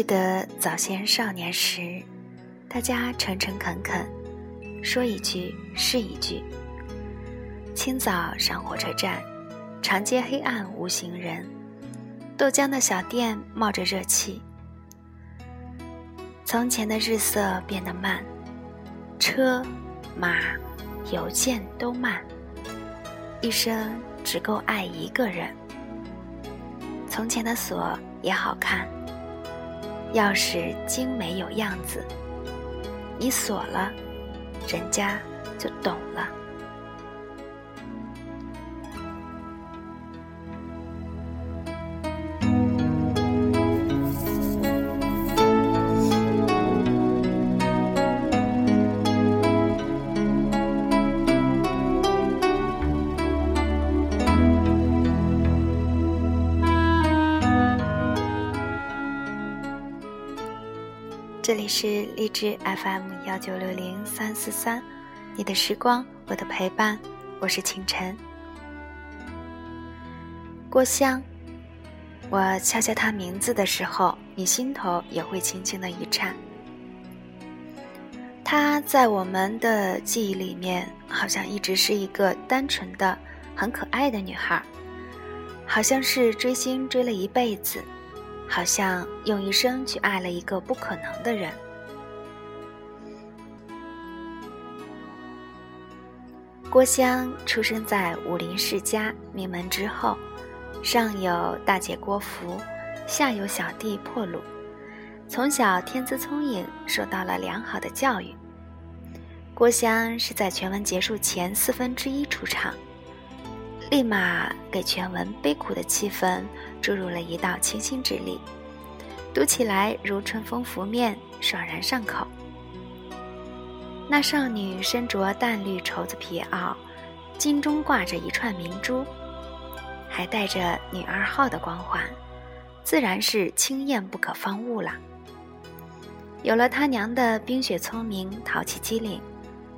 记得早先少年时，大家诚诚恳恳，说一句是一句。清早上火车站，长街黑暗无行人，豆浆的小店冒着热气。从前的日色变得慢，车、马、邮件都慢，一生只够爱一个人。从前的锁也好看，钥匙精美有样子，你锁了，人家就懂了。是荔枝 FM 幺九六零三四三，你的时光，我的陪伴，我是清晨。郭襄，我敲敲他名字的时候，你心头也会轻轻的一颤。她在我们的记忆里面，好像一直是一个单纯的、很可爱的女孩，好像是追星追了一辈子。好像用一生去爱了一个不可能的人。郭襄出生在武林世家名门之后，上有大姐郭芙，下有小弟破虏，从小天资聪颖，受到了良好的教育。郭襄是在全文结束前四分之一出场。立马给全文悲苦的气氛注入了一道清新之力，读起来如春风拂面，爽然上口。那少女身着淡绿绸子皮袄，襟中挂着一串明珠，还带着女二号的光环，自然是清艳不可方物了。有了他娘的冰雪聪明、淘气机灵，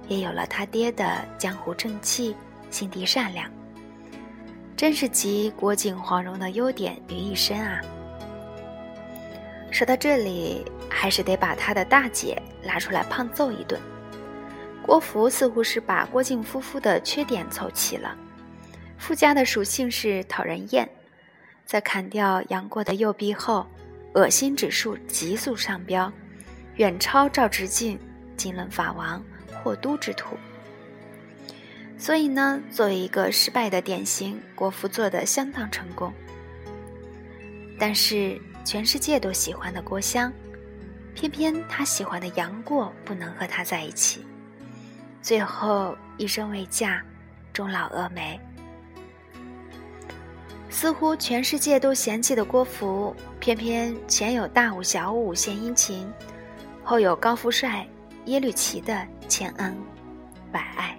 也有了他爹的江湖正气、心地善良。真是集郭靖黄蓉的优点于一身啊！说到这里，还是得把他的大姐拉出来胖揍一顿。郭芙似乎是把郭靖夫妇的缺点凑齐了，附加的属性是讨人厌，在砍掉杨过的右臂后，恶心指数急速上飙，远超赵直敬金轮法王霍都之徒。所以呢，作为一个失败的典型，国服做的相当成功。但是全世界都喜欢的郭襄，偏偏他喜欢的杨过不能和他在一起，最后一生未嫁，终老峨眉。似乎全世界都嫌弃的郭芙，偏偏前有大武小武献殷勤，后有高富帅耶律齐的千恩百爱。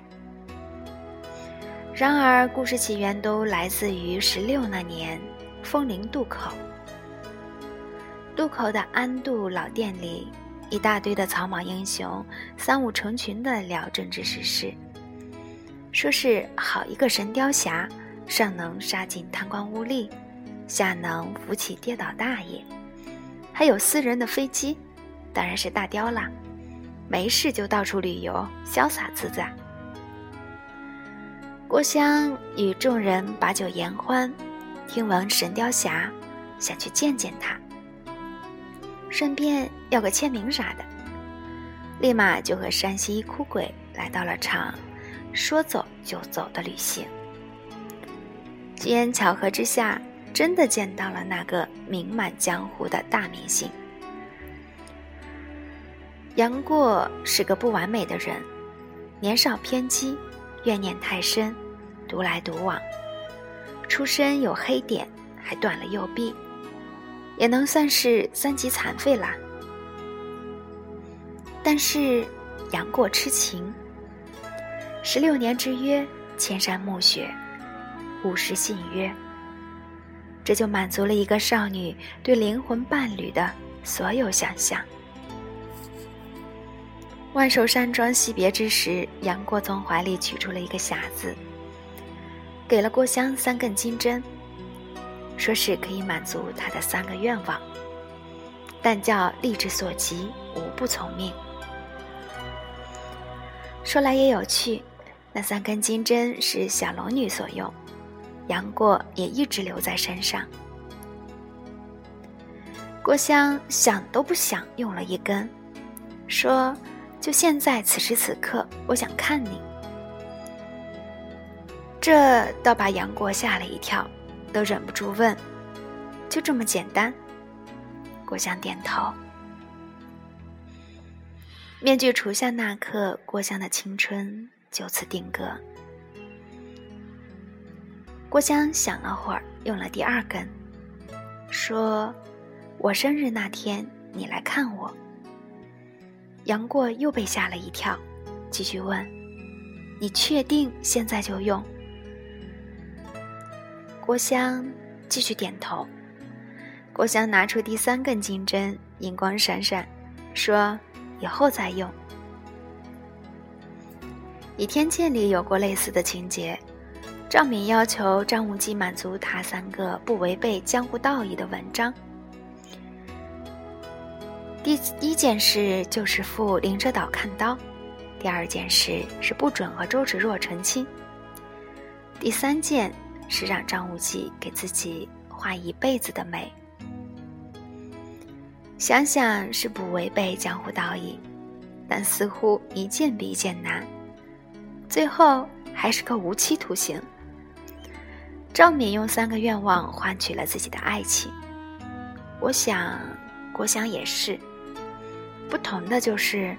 然而，故事起源都来自于十六那年，风陵渡口。渡口的安渡老店里，一大堆的草莽英雄，三五成群的聊政治时事，说是好一个神雕侠，上能杀尽贪官污吏，下能扶起跌倒大爷，还有私人的飞机，当然是大雕啦，没事就到处旅游，潇洒自在。郭襄与众人把酒言欢，听闻神雕侠，想去见见他，顺便要个签名啥的，立马就和山西哭鬼来到了场说走就走的旅行。机缘巧合之下，真的见到了那个名满江湖的大明星。杨过是个不完美的人，年少偏激，怨念太深。独来独往，出身有黑点，还断了右臂，也能算是三级残废啦。但是杨过痴情，十六年之约，千山暮雪，五十信约，这就满足了一个少女对灵魂伴侣的所有想象。万寿山庄惜别之时，杨过从怀里取出了一个匣子。给了郭襄三根金针，说是可以满足他的三个愿望。但叫力之所及，无不从命。说来也有趣，那三根金针是小龙女所用，杨过也一直留在身上。郭襄想都不想，用了一根，说：“就现在，此时此刻，我想看你。”这倒把杨过吓了一跳，都忍不住问：“就这么简单？”郭襄点头。面具除下那刻，郭襄的青春就此定格。郭襄想了会儿，用了第二根，说。我生日那天，你来看我。杨过又被吓了一跳，继续问：“你确定现在就用？”郭襄继续点头。郭襄拿出第三根金针，银光闪闪，说：“以后再用。”《倚天剑》里有过类似的情节，赵敏要求张无忌满足他三个不违背江湖道义的文章。第一件事就是赴灵鹧岛看刀，第二件事是不准和周芷若成亲，第三件是让张无忌给自己画一辈子的美。想想是不违背江湖道义，但似乎一件比一件难，最后还是个无期徒刑。赵敏用三个愿望换取了自己的爱情，我想郭襄也是。不同的就是，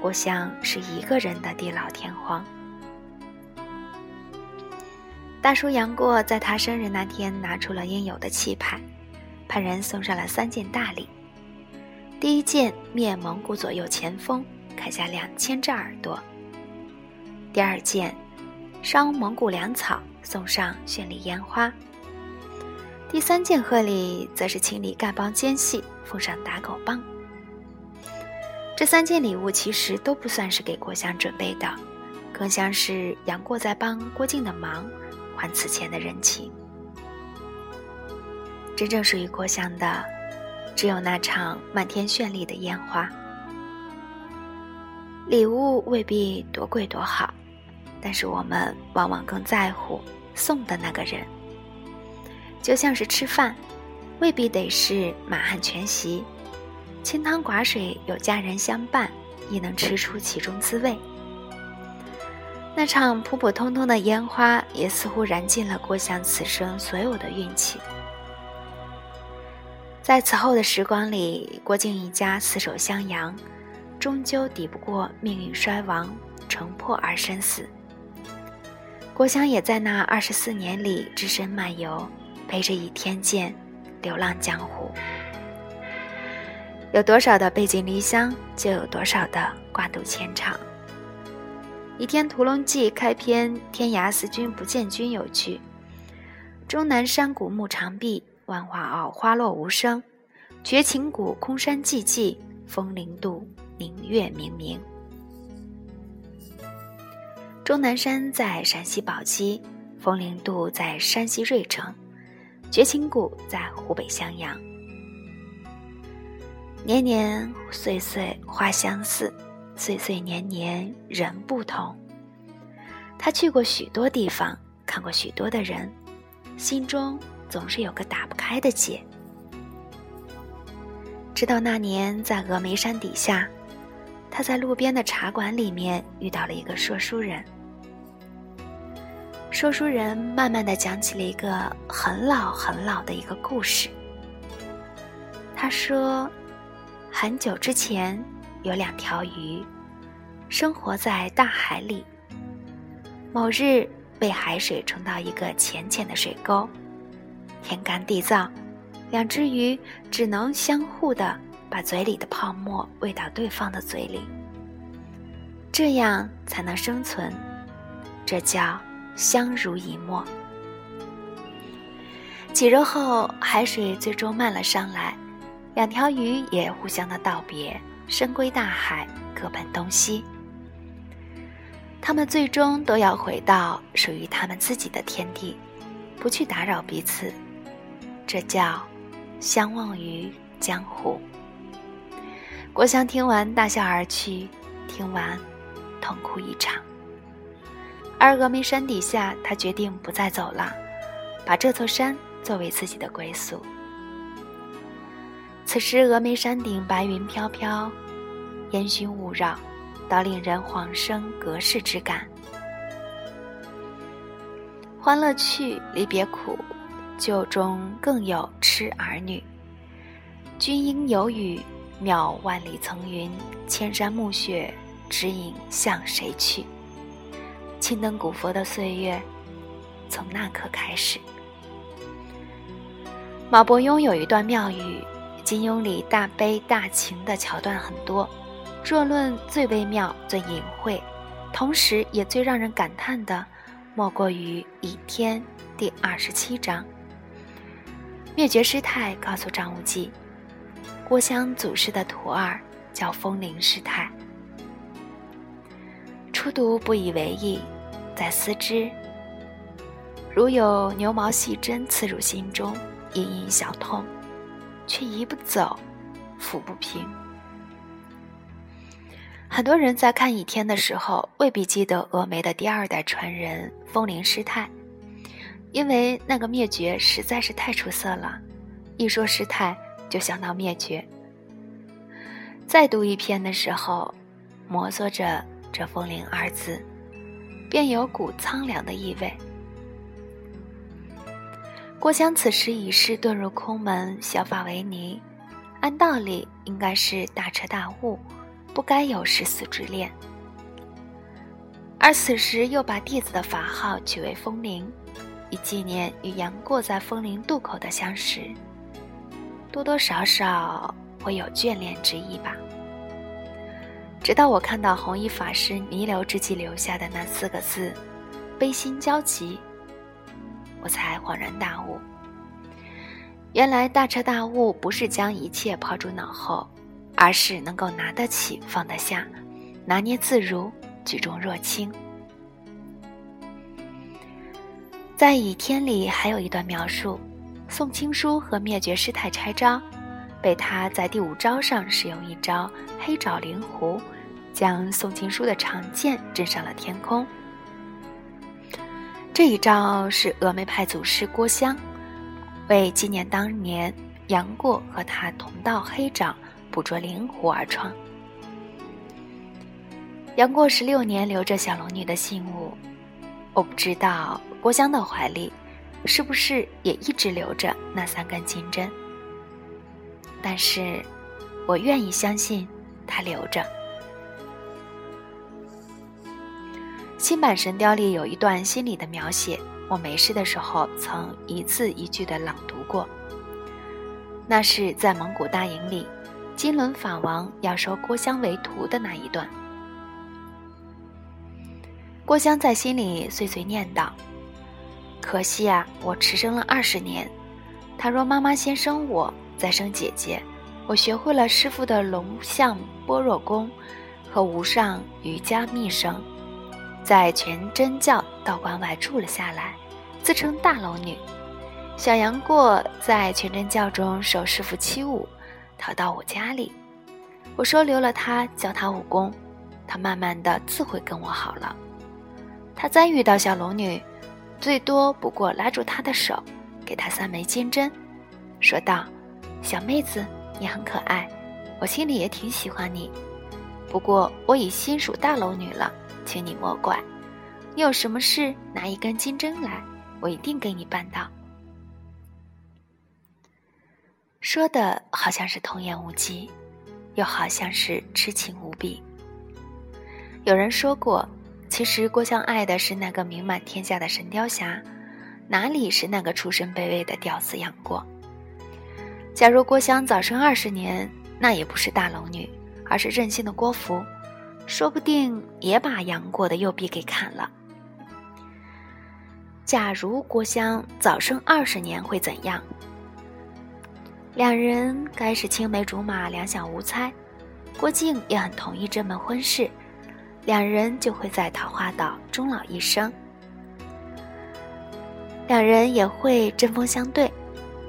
郭襄是一个人的地老天荒。大叔杨过在他生日那天拿出了应有的气派，派人送上了三件大礼：第一件灭蒙古左右前锋，砍下两千只耳朵；第二件烧蒙古粮草，送上绚丽烟花；第三件贺礼则是清理丐帮奸细，奉上打狗棒。这三件礼物其实都不算是给郭襄准备的，更像是杨过在帮郭靖的忙，还此前的人情。真正属于郭襄的，只有那场漫天绚丽的烟花。礼物未必多贵多好，但是我们往往更在乎送的那个人。就像是吃饭，未必得是满汉全席。清汤寡水，有家人相伴，亦能吃出其中滋味。那场普普通通的烟花，也似乎燃尽了郭襄此生所有的运气。在此后的时光里，郭靖一家死守襄阳，终究抵不过命运衰亡，城破而生死。郭襄也在那二十四年里，只身漫游，背着倚天剑，流浪江湖。有多少的背井离乡，就有多少的挂肚牵肠。《倚天屠龙记》开篇“天涯思君不见君”有句：“终南山古木长壁，万花傲花落无声。绝情谷空山寂寂，风铃渡明月明明。”终南山在陕西宝鸡，风铃渡在山西芮城，绝情谷在湖北襄阳。年年岁岁花相似，岁岁年年人不同。他去过许多地方，看过许多的人，心中总是有个打不开的结。直到那年在峨眉山底下，他在路边的茶馆里面遇到了一个说书人。说书人慢慢的讲起了一个很老很老的一个故事。他说。很久之前，有两条鱼，生活在大海里。某日，被海水冲到一个浅浅的水沟，天干地燥，两只鱼只能相互的把嘴里的泡沫喂到对方的嘴里，这样才能生存。这叫相濡以沫。几日后，海水最终漫了上来。两条鱼也互相的道别，深归大海，各奔东西。他们最终都要回到属于他们自己的天地，不去打扰彼此。这叫相忘于江湖。郭襄听完大笑而去，听完痛哭一场。而峨眉山底下，他决定不再走了，把这座山作为自己的归宿。此时峨眉山顶白云飘飘，烟熏雾绕，倒令人恍生隔世之感。欢乐去，离别苦，旧中更有痴儿女。君应有语，渺万里层云，千山暮雪，指引向谁去？青灯古佛的岁月，从那刻开始。马伯庸有一段妙语：金庸里大悲大情的桥段很多，若论最微妙、最隐晦，同时也最让人感叹的。莫过于《倚天》第二十七章，灭绝师太告诉张无忌，郭襄祖师的徒儿叫风铃师太。初读不以为意，再思之，如有牛毛细针刺入心中，隐隐小痛，却移不走，抚不平。很多人在看《倚天》的时候，未必记得峨眉的第二代传人风铃师太，因为那个灭绝实在是太出色了。一说师太，就想到灭绝。再读一篇的时候，摩挲着这“风铃”二字，便有股苍凉的意味。郭襄此时已是遁入空门，削发为尼，按道理应该是大彻大悟。不该有誓死之恋，而此时又把弟子的法号取为风铃，以纪念与杨过在风铃渡口的相识，多多少少会有眷恋之意吧。直到我看到弘一法师弥留之际留下的那四个字“悲心交集”，我才恍然大悟，原来大彻大悟不是将一切抛诸脑后。而是能够拿得起放得下，拿捏自如，举重若轻。在《倚天》里还有一段描述：宋青书和灭绝师太拆招，被他在第五招上使用一招黑爪灵狐，将宋青书的长剑震上了天空。这一招是峨眉派祖师郭襄为纪念当年杨过和他同道黑掌。捕捉灵狐而创。杨过十六年留着小龙女的信物，我不知道郭襄的怀里是不是也一直留着那三根金针，但是我愿意相信他留着。新版神雕里有一段心理的描写，我没事的时候曾一字一句的朗读过。那是在蒙古大营里。金轮法王要收郭襄为徒的那一段，郭襄在心里碎碎念道：“可惜啊，我迟生了二十年。倘若妈妈先生我，再生姐姐，我学会了师傅的龙象般若功和无上瑜伽秘声，在全真教道观外住了下来，自称大龙女。小杨过在全真教中受师傅欺侮。”逃到我家里，我收留了他，教他武功，他慢慢的自会跟我好了。他再遇到小龙女，最多不过拉住她的手，给她三枚金针，说道：“小妹子，你很可爱，我心里也挺喜欢你。不过我已心属大龙女了，请你莫怪。你有什么事，拿一根金针来，我一定给你办到。”说的好像是童言无忌，又好像是痴情无比。有人说过，其实郭襄爱的是那个名满天下的神雕侠，哪里是那个出身卑微的屌丝杨过？假如郭襄早生二十年，那也不是大龙女，而是任性的郭芙，说不定也把杨过的右臂给砍了。假如郭襄早生二十年，会怎样？两人该是青梅竹马，两小无猜。郭靖也很同意这门婚事，两人就会在桃花岛终老一生。两人也会针锋相对，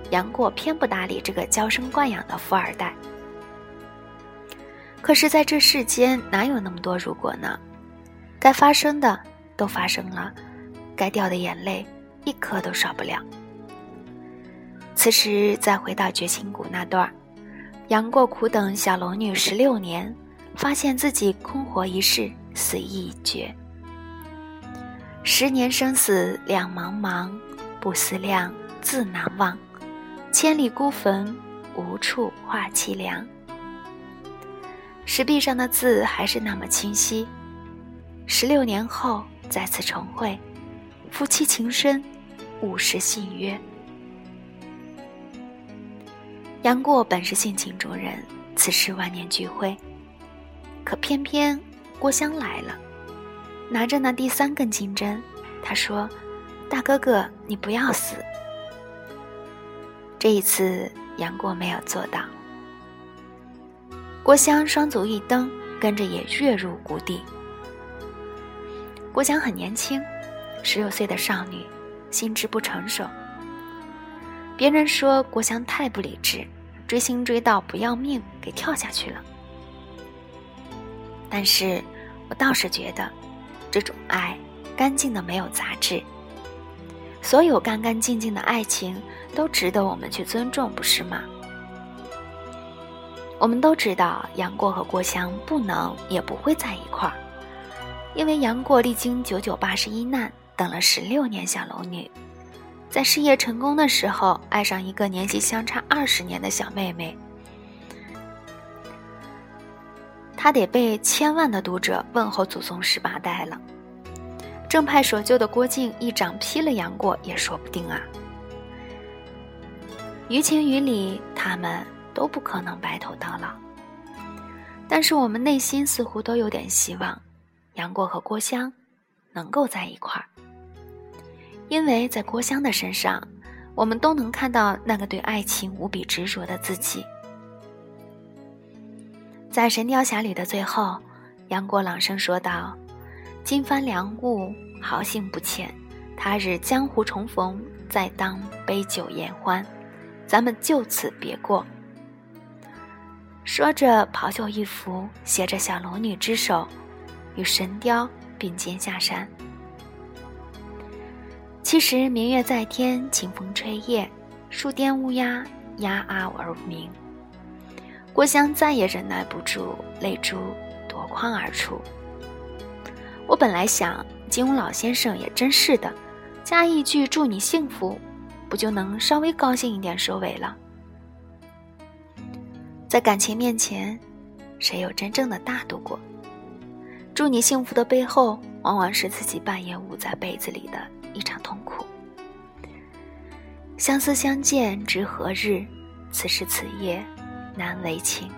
杨过偏不搭理这个娇生惯养的富二代。可是，在这世间哪有那么多如果呢？该发生的都发生了，该掉的眼泪一颗都少不了。此时再回到绝情谷那段杨过苦等小龙女十六年，发现自己空活一世，死意已决。十年生死两茫茫，不思量，自难忘。千里孤坟，无处话凄凉。石壁上的字还是那么清晰。十六年后再次重会，夫妻情深，勿失信约。杨过本是性情中人，此时万念俱灰，可偏偏郭襄来了，拿着那第三根金针，他说：“大哥哥，你不要死。”这一次，杨过没有做到。郭襄双足一蹬，跟着也跃入谷底。郭襄很年轻，十六岁的少女，心智不成熟。别人说郭襄太不理智，追星追到不要命，给跳下去了。但是我倒是觉得，这种爱干净的没有杂质。所有干干净净的爱情都值得我们去尊重，不是吗？我们都知道杨过和郭襄不能也不会在一块儿，因为杨过历经九九八十一难，等了十六年小龙女，在事业成功的时候爱上一个年纪相差二十年的小妹妹，他得被千万的读者问候祖宗十八代了。正派守旧的郭靖一掌劈了杨过也说不定啊。于情于理，他们。都不可能白头到老，但是我们内心似乎都有点希望，杨过和郭襄能够在一块儿，因为在郭襄的身上，我们都能看到那个对爱情无比执着的自己。在《神雕侠侣》的最后，杨过朗声说道：“金帆良物，豪兴不浅，他日江湖重逢，再当杯酒言欢，咱们就此别过。”说着，袍袖一拂，携着小龙女之手，与神雕并肩下山。其实明月在天，清风吹叶，树颠乌鸦，鸦啊而鸣。郭襄再也忍耐不住，泪珠夺眶而出。我本来想，金庸老先生也真是的，加一句祝你幸福，不就能稍微高兴一点收尾了？在感情面前，谁有真正的大度过？祝你幸福的背后，往往是自己半夜捂在被子里的一场痛苦。相思相见知何日？此时此夜难为情。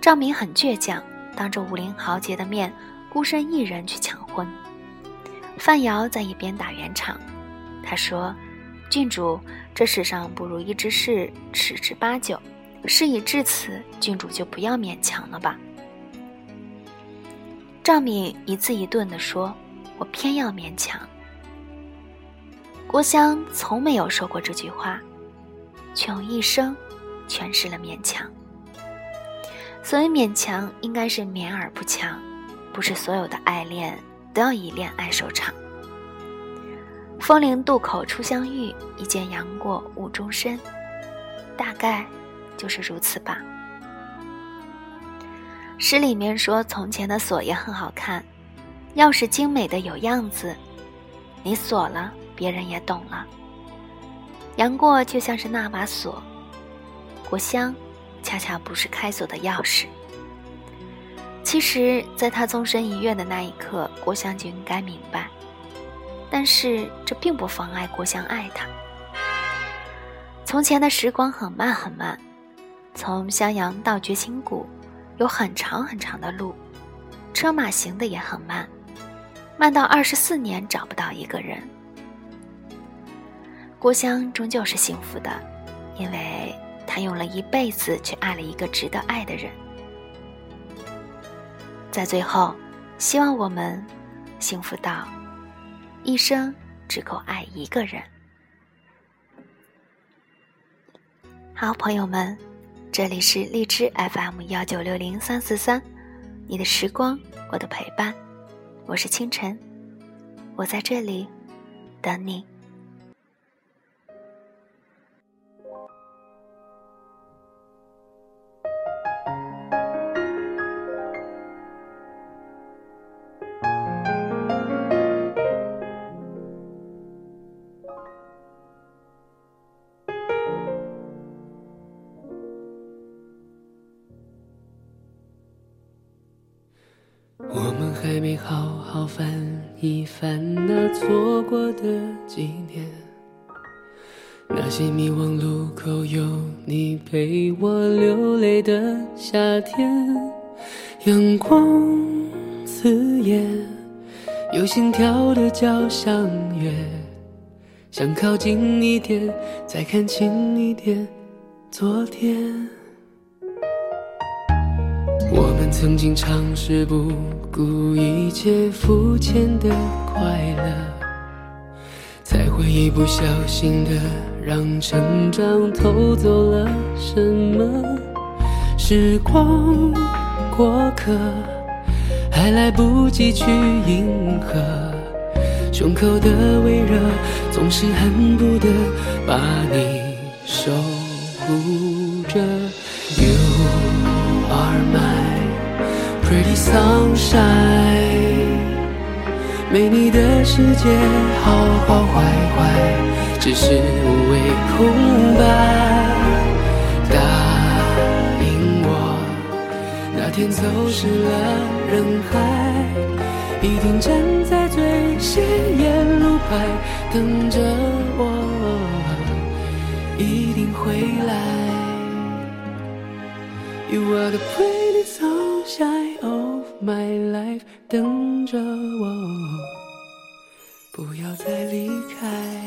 赵敏很倔强，当着武林豪杰的面，孤身一人去抢婚。范瑶在一边打圆场，他说。郡主，这世上不如意之事十之八九，事已至此，郡主就不要勉强了吧。赵敏一字一顿地说：“我偏要勉强。”郭襄从没有说过这句话，却用一生诠释了勉强。所谓勉强，应该是勉而不强，不是所有的爱恋都要以恋爱收场。风陵渡口初相遇，一见杨过误终身，大概就是如此吧。诗里面说：“从前的锁也很好看，钥匙精美的有样子，你锁了，别人也懂了。”杨过就像是那把锁，郭襄恰恰不是开锁的钥匙。其实，在他纵身一跃的那一刻，郭襄就应该明白。但是这并不妨碍郭襄爱他。从前的时光很慢很慢，从襄阳到绝情谷，有很长很长的路，车马行的也很慢，慢到二十四年找不到一个人。郭襄终究是幸福的，因为她用了一辈子去爱了一个值得爱的人。在最后，希望我们幸福到。一生只够爱一个人。好，朋友们，这里是荔枝 FM 幺九六零三四三，你的时光，我的陪伴，我是清晨，我在这里等你。些迷惘路口有你陪我流泪的夏天，阳光刺眼，有心跳的交响乐，想靠近一点，再看清一点昨天。我们曾经尝试不顾一切肤浅的快乐，才会一不小心的让成长偷走了什么？时光过客，还来不及去迎合，胸口的微热总是恨不得把你守护着。You are my Pretty sunshine，没你的世界好好坏坏，只是无谓空白。答应我，那天走失了人海，一定站在最显眼路牌等着我，一定会来。You are the pretty sunshine of my life，等着我，不要再离开。